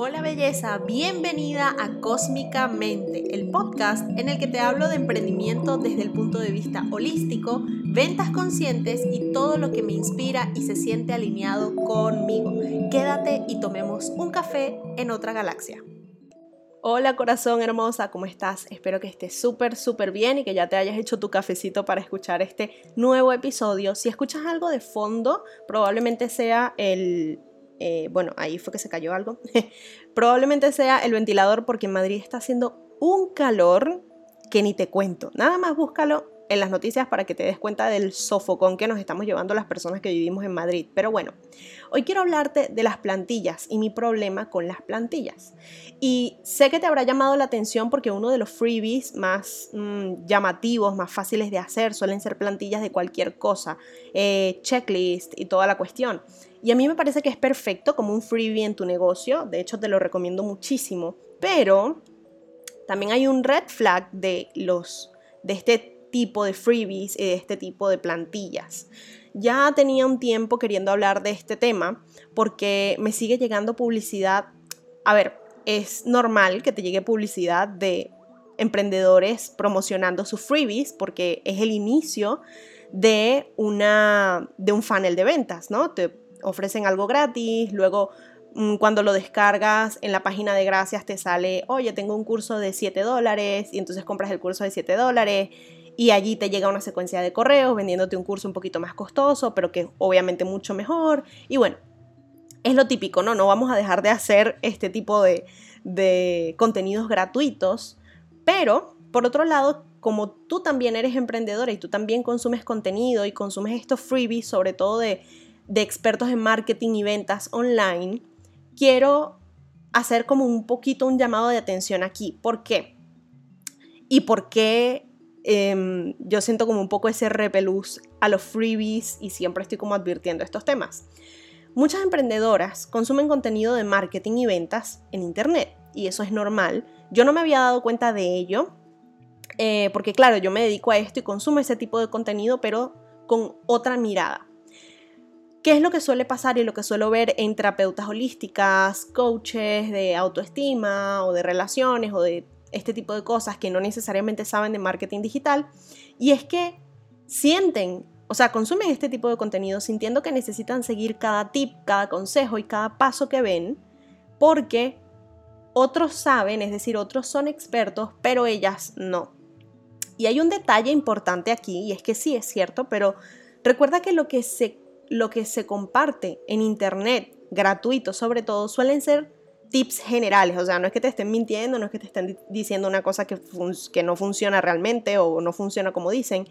Hola belleza, bienvenida a Cósmicamente, el podcast en el que te hablo de emprendimiento desde el punto de vista holístico, ventas conscientes y todo lo que me inspira y se siente alineado conmigo. Quédate y tomemos un café en otra galaxia. Hola corazón hermosa, ¿cómo estás? Espero que estés súper, súper bien y que ya te hayas hecho tu cafecito para escuchar este nuevo episodio. Si escuchas algo de fondo, probablemente sea el eh, bueno, ahí fue que se cayó algo, probablemente sea el ventilador porque en Madrid está haciendo un calor que ni te cuento. Nada más búscalo en las noticias para que te des cuenta del sofocón que nos estamos llevando las personas que vivimos en Madrid. Pero bueno, hoy quiero hablarte de las plantillas y mi problema con las plantillas. Y sé que te habrá llamado la atención porque uno de los freebies más mm, llamativos, más fáciles de hacer, suelen ser plantillas de cualquier cosa, eh, checklist y toda la cuestión. Y a mí me parece que es perfecto como un freebie en tu negocio, de hecho te lo recomiendo muchísimo, pero también hay un red flag de los de este tipo de freebies y de este tipo de plantillas. Ya tenía un tiempo queriendo hablar de este tema porque me sigue llegando publicidad. A ver, es normal que te llegue publicidad de emprendedores promocionando sus freebies porque es el inicio de, una, de un funnel de ventas, ¿no? Ofrecen algo gratis, luego mm, cuando lo descargas en la página de gracias te sale, oye, tengo un curso de 7 dólares y entonces compras el curso de 7 dólares y allí te llega una secuencia de correos vendiéndote un curso un poquito más costoso, pero que obviamente mucho mejor. Y bueno, es lo típico, ¿no? No vamos a dejar de hacer este tipo de, de contenidos gratuitos, pero por otro lado, como tú también eres emprendedora y tú también consumes contenido y consumes estos freebies, sobre todo de de expertos en marketing y ventas online, quiero hacer como un poquito un llamado de atención aquí. ¿Por qué? Y por qué em, yo siento como un poco ese repelús a los freebies y siempre estoy como advirtiendo estos temas. Muchas emprendedoras consumen contenido de marketing y ventas en Internet y eso es normal. Yo no me había dado cuenta de ello eh, porque claro, yo me dedico a esto y consumo ese tipo de contenido pero con otra mirada. ¿Qué es lo que suele pasar y lo que suelo ver en terapeutas holísticas, coaches de autoestima o de relaciones o de este tipo de cosas que no necesariamente saben de marketing digital? Y es que sienten, o sea, consumen este tipo de contenido sintiendo que necesitan seguir cada tip, cada consejo y cada paso que ven porque otros saben, es decir, otros son expertos, pero ellas no. Y hay un detalle importante aquí, y es que sí es cierto, pero recuerda que lo que se lo que se comparte en Internet, gratuito sobre todo, suelen ser tips generales, o sea, no es que te estén mintiendo, no es que te estén diciendo una cosa que, que no funciona realmente o no funciona como dicen,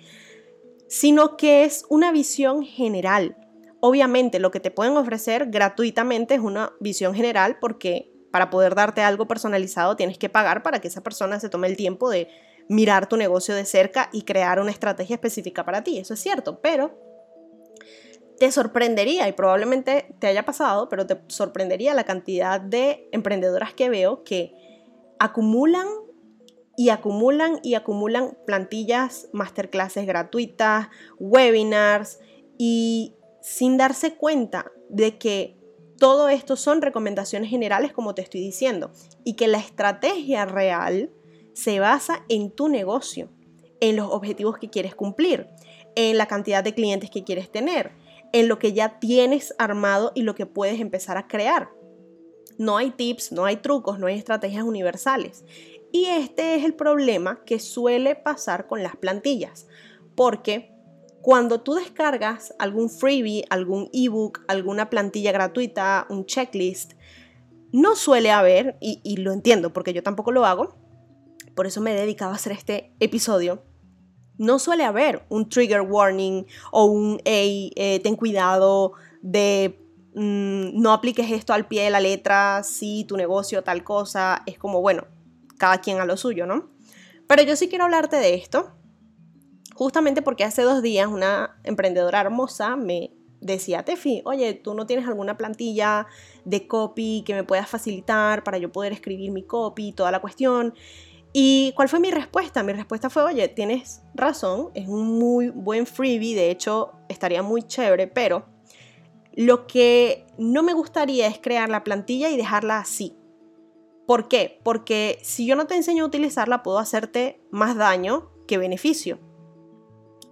sino que es una visión general. Obviamente lo que te pueden ofrecer gratuitamente es una visión general porque para poder darte algo personalizado tienes que pagar para que esa persona se tome el tiempo de mirar tu negocio de cerca y crear una estrategia específica para ti. Eso es cierto, pero te sorprendería, y probablemente te haya pasado, pero te sorprendería la cantidad de emprendedoras que veo que acumulan y acumulan y acumulan plantillas, masterclasses gratuitas, webinars, y sin darse cuenta de que todo esto son recomendaciones generales, como te estoy diciendo, y que la estrategia real se basa en tu negocio, en los objetivos que quieres cumplir, en la cantidad de clientes que quieres tener, en lo que ya tienes armado y lo que puedes empezar a crear. No hay tips, no hay trucos, no hay estrategias universales. Y este es el problema que suele pasar con las plantillas, porque cuando tú descargas algún freebie, algún ebook, alguna plantilla gratuita, un checklist, no suele haber, y, y lo entiendo porque yo tampoco lo hago, por eso me he dedicado a hacer este episodio, no suele haber un trigger warning o un, hey, eh, ten cuidado de mm, no apliques esto al pie de la letra si tu negocio tal cosa. Es como, bueno, cada quien a lo suyo, ¿no? Pero yo sí quiero hablarte de esto, justamente porque hace dos días una emprendedora hermosa me decía, Tefi, oye, tú no tienes alguna plantilla de copy que me puedas facilitar para yo poder escribir mi copy, toda la cuestión. ¿Y cuál fue mi respuesta? Mi respuesta fue, oye, tienes razón, es un muy buen freebie, de hecho estaría muy chévere, pero lo que no me gustaría es crear la plantilla y dejarla así. ¿Por qué? Porque si yo no te enseño a utilizarla, puedo hacerte más daño que beneficio.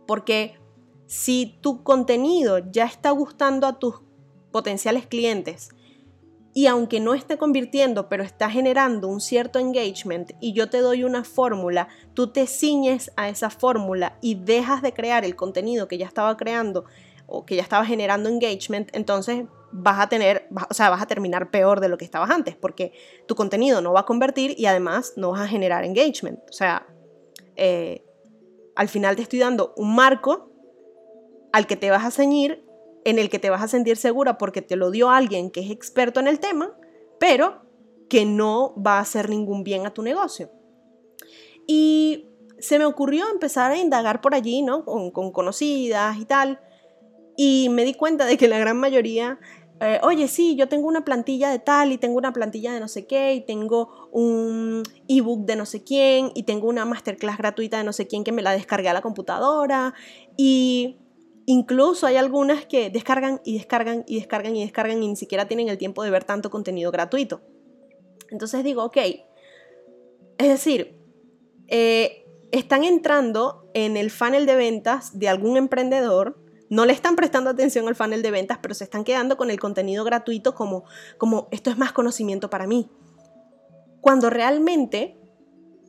Porque si tu contenido ya está gustando a tus potenciales clientes y aunque no esté convirtiendo, pero está generando un cierto engagement y yo te doy una fórmula, tú te ciñes a esa fórmula y dejas de crear el contenido que ya estaba creando o que ya estaba generando engagement, entonces vas a tener, o sea, vas a terminar peor de lo que estabas antes, porque tu contenido no va a convertir y además no vas a generar engagement. O sea, eh, al final te estoy dando un marco al que te vas a ceñir, en el que te vas a sentir segura porque te lo dio alguien que es experto en el tema, pero que no va a hacer ningún bien a tu negocio. Y se me ocurrió empezar a indagar por allí, ¿no? Con, con conocidas y tal. Y me di cuenta de que la gran mayoría eh, oye, sí, yo tengo una plantilla de tal y tengo una plantilla de no sé qué y tengo un ebook de no sé quién y tengo una masterclass gratuita de no sé quién que me la descargué a la computadora y incluso hay algunas que descargan y descargan y descargan y descargan y ni siquiera tienen el tiempo de ver tanto contenido gratuito. Entonces digo, ok, es decir, eh, están entrando en el funnel de ventas de algún emprendedor no le están prestando atención al funnel de ventas, pero se están quedando con el contenido gratuito como, como esto es más conocimiento para mí. Cuando realmente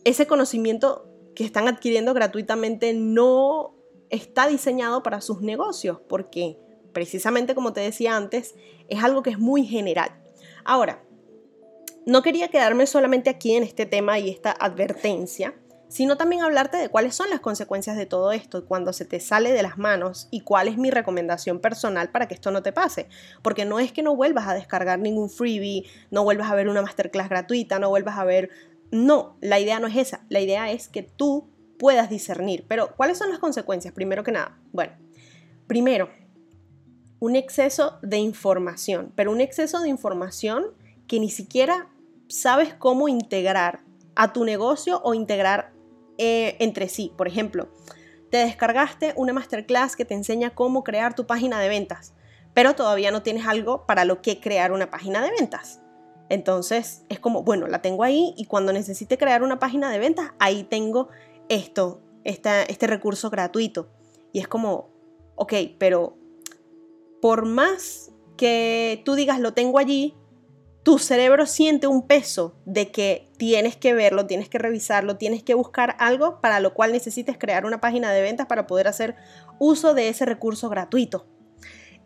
ese conocimiento que están adquiriendo gratuitamente no está diseñado para sus negocios, porque precisamente como te decía antes, es algo que es muy general. Ahora, no quería quedarme solamente aquí en este tema y esta advertencia, sino también hablarte de cuáles son las consecuencias de todo esto cuando se te sale de las manos y cuál es mi recomendación personal para que esto no te pase. Porque no es que no vuelvas a descargar ningún freebie, no vuelvas a ver una masterclass gratuita, no vuelvas a ver... No, la idea no es esa, la idea es que tú puedas discernir. Pero, ¿cuáles son las consecuencias? Primero que nada, bueno, primero, un exceso de información, pero un exceso de información que ni siquiera sabes cómo integrar a tu negocio o integrar eh, entre sí. Por ejemplo, te descargaste una masterclass que te enseña cómo crear tu página de ventas, pero todavía no tienes algo para lo que crear una página de ventas. Entonces es como, bueno, la tengo ahí y cuando necesite crear una página de ventas, ahí tengo esto, este recurso gratuito. Y es como, ok, pero por más que tú digas lo tengo allí, tu cerebro siente un peso de que tienes que verlo, tienes que revisarlo, tienes que buscar algo para lo cual necesites crear una página de ventas para poder hacer uso de ese recurso gratuito.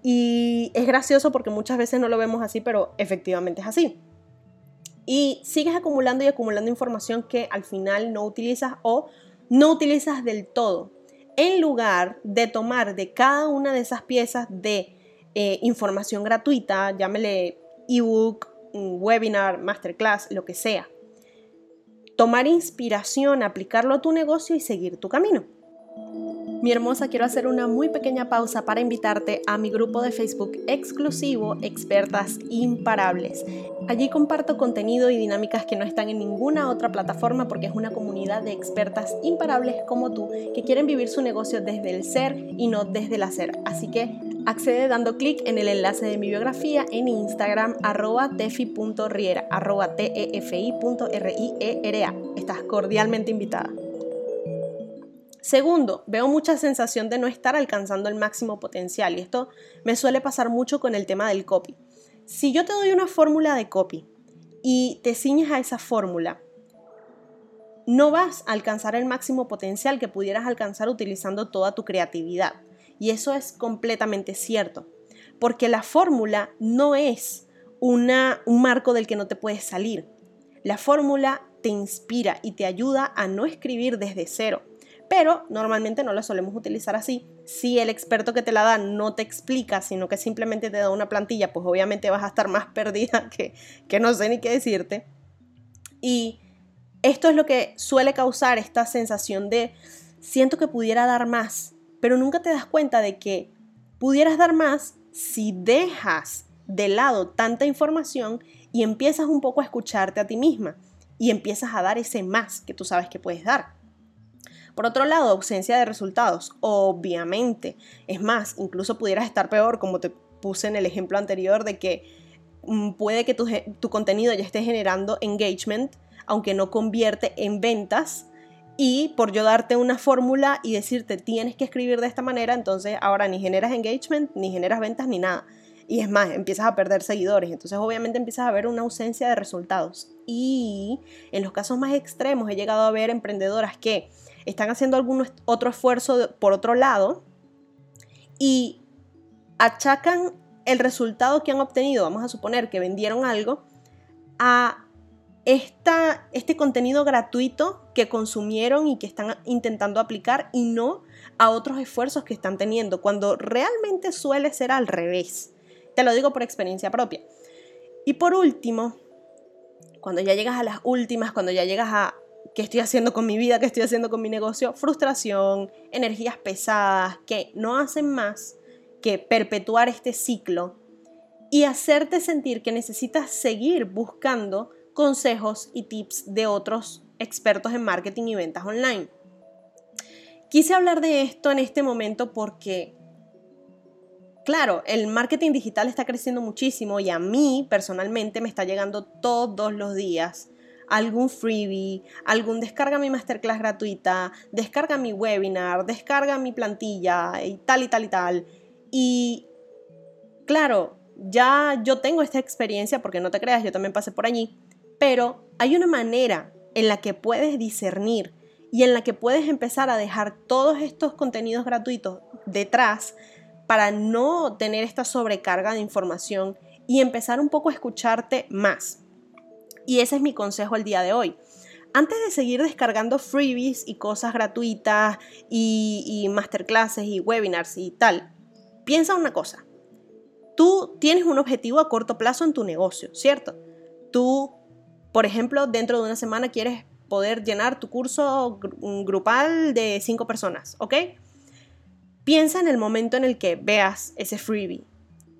Y es gracioso porque muchas veces no lo vemos así, pero efectivamente es así. Y sigues acumulando y acumulando información que al final no utilizas o no utilizas del todo. En lugar de tomar de cada una de esas piezas de eh, información gratuita, llámele ebook, un webinar, masterclass, lo que sea. Tomar inspiración, aplicarlo a tu negocio y seguir tu camino. Mi hermosa, quiero hacer una muy pequeña pausa para invitarte a mi grupo de Facebook exclusivo Expertas Imparables. Allí comparto contenido y dinámicas que no están en ninguna otra plataforma porque es una comunidad de expertas imparables como tú que quieren vivir su negocio desde el ser y no desde el hacer. Así que accede dando clic en el enlace de mi biografía en Instagram arroba tefi.riera arroba tefi.riera. Estás cordialmente invitada. Segundo, veo mucha sensación de no estar alcanzando el máximo potencial y esto me suele pasar mucho con el tema del copy. Si yo te doy una fórmula de copy y te ciñes a esa fórmula, no vas a alcanzar el máximo potencial que pudieras alcanzar utilizando toda tu creatividad. Y eso es completamente cierto, porque la fórmula no es una, un marco del que no te puedes salir. La fórmula te inspira y te ayuda a no escribir desde cero pero normalmente no la solemos utilizar así. Si el experto que te la da no te explica, sino que simplemente te da una plantilla, pues obviamente vas a estar más perdida que, que no sé ni qué decirte. Y esto es lo que suele causar esta sensación de siento que pudiera dar más, pero nunca te das cuenta de que pudieras dar más si dejas de lado tanta información y empiezas un poco a escucharte a ti misma y empiezas a dar ese más que tú sabes que puedes dar. Por otro lado, ausencia de resultados, obviamente. Es más, incluso pudieras estar peor, como te puse en el ejemplo anterior de que mm, puede que tu, tu contenido ya esté generando engagement, aunque no convierte en ventas. Y por yo darte una fórmula y decirte tienes que escribir de esta manera, entonces ahora ni generas engagement, ni generas ventas, ni nada. Y es más, empiezas a perder seguidores. Entonces obviamente empiezas a ver una ausencia de resultados. Y en los casos más extremos he llegado a ver emprendedoras que están haciendo algún otro esfuerzo por otro lado y achacan el resultado que han obtenido, vamos a suponer que vendieron algo, a esta, este contenido gratuito que consumieron y que están intentando aplicar y no a otros esfuerzos que están teniendo, cuando realmente suele ser al revés. Te lo digo por experiencia propia. Y por último, cuando ya llegas a las últimas, cuando ya llegas a qué estoy haciendo con mi vida, qué estoy haciendo con mi negocio, frustración, energías pesadas que no hacen más que perpetuar este ciclo y hacerte sentir que necesitas seguir buscando consejos y tips de otros expertos en marketing y ventas online. Quise hablar de esto en este momento porque Claro, el marketing digital está creciendo muchísimo y a mí personalmente me está llegando todos los días algún freebie, algún descarga mi masterclass gratuita, descarga mi webinar, descarga mi plantilla y tal y tal y tal. Y claro, ya yo tengo esta experiencia porque no te creas, yo también pasé por allí, pero hay una manera en la que puedes discernir y en la que puedes empezar a dejar todos estos contenidos gratuitos detrás para no tener esta sobrecarga de información y empezar un poco a escucharte más. Y ese es mi consejo el día de hoy. Antes de seguir descargando freebies y cosas gratuitas y, y masterclasses y webinars y tal, piensa una cosa. Tú tienes un objetivo a corto plazo en tu negocio, ¿cierto? Tú, por ejemplo, dentro de una semana quieres poder llenar tu curso grupal de cinco personas, ¿ok? Piensa en el momento en el que veas ese freebie.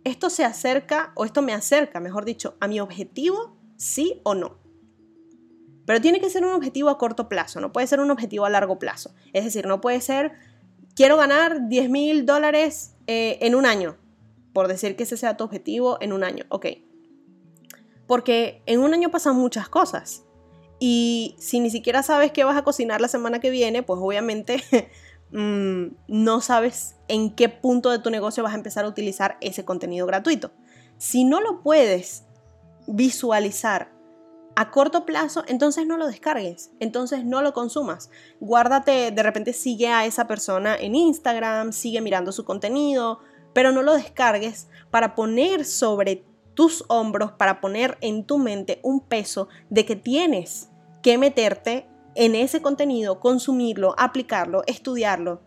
¿Esto se acerca o esto me acerca, mejor dicho, a mi objetivo, sí o no? Pero tiene que ser un objetivo a corto plazo, no puede ser un objetivo a largo plazo. Es decir, no puede ser, quiero ganar 10 mil dólares eh, en un año, por decir que ese sea tu objetivo en un año, ok. Porque en un año pasan muchas cosas. Y si ni siquiera sabes qué vas a cocinar la semana que viene, pues obviamente Mm, no sabes en qué punto de tu negocio vas a empezar a utilizar ese contenido gratuito. Si no lo puedes visualizar a corto plazo, entonces no lo descargues, entonces no lo consumas. Guárdate, de repente sigue a esa persona en Instagram, sigue mirando su contenido, pero no lo descargues para poner sobre tus hombros, para poner en tu mente un peso de que tienes que meterte en ese contenido, consumirlo, aplicarlo, estudiarlo,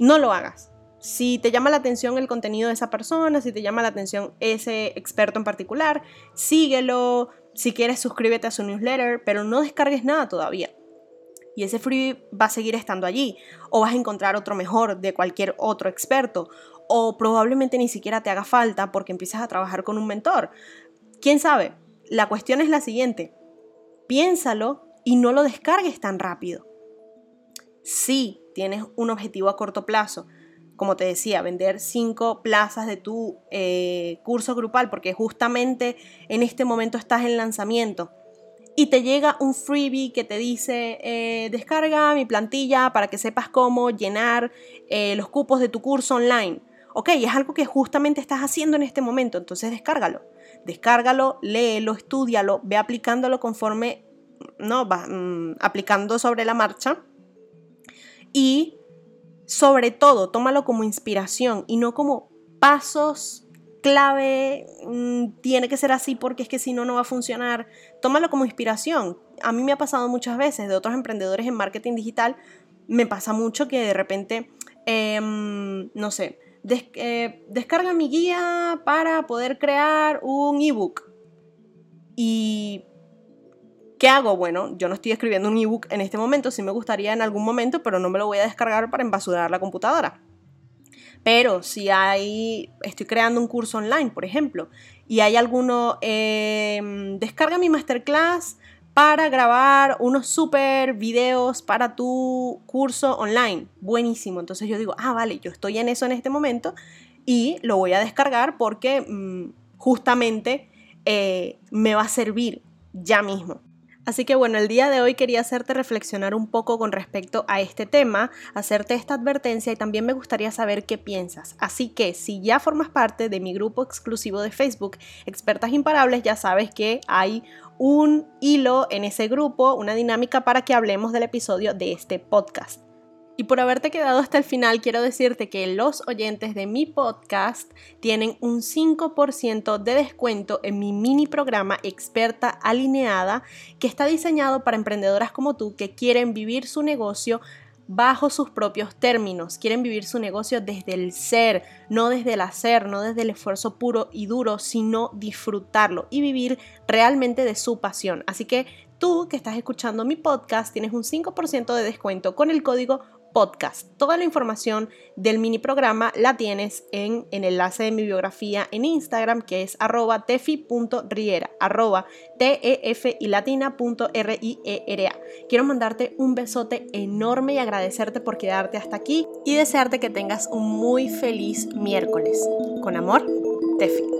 no lo hagas. Si te llama la atención el contenido de esa persona, si te llama la atención ese experto en particular, síguelo. Si quieres, suscríbete a su newsletter, pero no descargues nada todavía. Y ese free va a seguir estando allí. O vas a encontrar otro mejor de cualquier otro experto. O probablemente ni siquiera te haga falta porque empiezas a trabajar con un mentor. ¿Quién sabe? La cuestión es la siguiente. Piénsalo y no lo descargues tan rápido. Si tienes un objetivo a corto plazo, como te decía, vender cinco plazas de tu eh, curso grupal, porque justamente en este momento estás en lanzamiento y te llega un freebie que te dice, eh, descarga mi plantilla para que sepas cómo llenar eh, los cupos de tu curso online. Ok, es algo que justamente estás haciendo en este momento, entonces descárgalo. Descárgalo, léelo, estudialo, ve aplicándolo conforme ¿no? Va, mm, aplicando sobre la marcha. Y sobre todo, tómalo como inspiración y no como pasos clave, mm, tiene que ser así porque es que si no, no va a funcionar. Tómalo como inspiración. A mí me ha pasado muchas veces de otros emprendedores en marketing digital, me pasa mucho que de repente, em, no sé, eh, descarga mi guía para poder crear un ebook. Y ¿Qué hago? Bueno, yo no estoy escribiendo un ebook en este momento, sí me gustaría en algún momento, pero no me lo voy a descargar para embasurar la computadora. Pero si hay, estoy creando un curso online, por ejemplo, y hay alguno, em, descarga mi masterclass para grabar unos super videos para tu curso online. Buenísimo. Entonces yo digo, ah, vale, yo estoy en eso en este momento y lo voy a descargar porque mm, justamente eh, me va a servir ya mismo. Así que bueno, el día de hoy quería hacerte reflexionar un poco con respecto a este tema, hacerte esta advertencia y también me gustaría saber qué piensas. Así que si ya formas parte de mi grupo exclusivo de Facebook, Expertas Imparables, ya sabes que hay un hilo en ese grupo, una dinámica para que hablemos del episodio de este podcast. Y por haberte quedado hasta el final, quiero decirte que los oyentes de mi podcast tienen un 5% de descuento en mi mini programa Experta Alineada, que está diseñado para emprendedoras como tú que quieren vivir su negocio bajo sus propios términos, quieren vivir su negocio desde el ser, no desde el hacer, no desde el esfuerzo puro y duro, sino disfrutarlo y vivir realmente de su pasión. Así que tú que estás escuchando mi podcast tienes un 5% de descuento con el código podcast. Toda la información del mini programa la tienes en, el enlace de mi biografía en Instagram que es arroba tefi.riera, y e a Quiero mandarte un besote enorme y agradecerte por quedarte hasta aquí y desearte que tengas un muy feliz miércoles. Con amor, Tefi.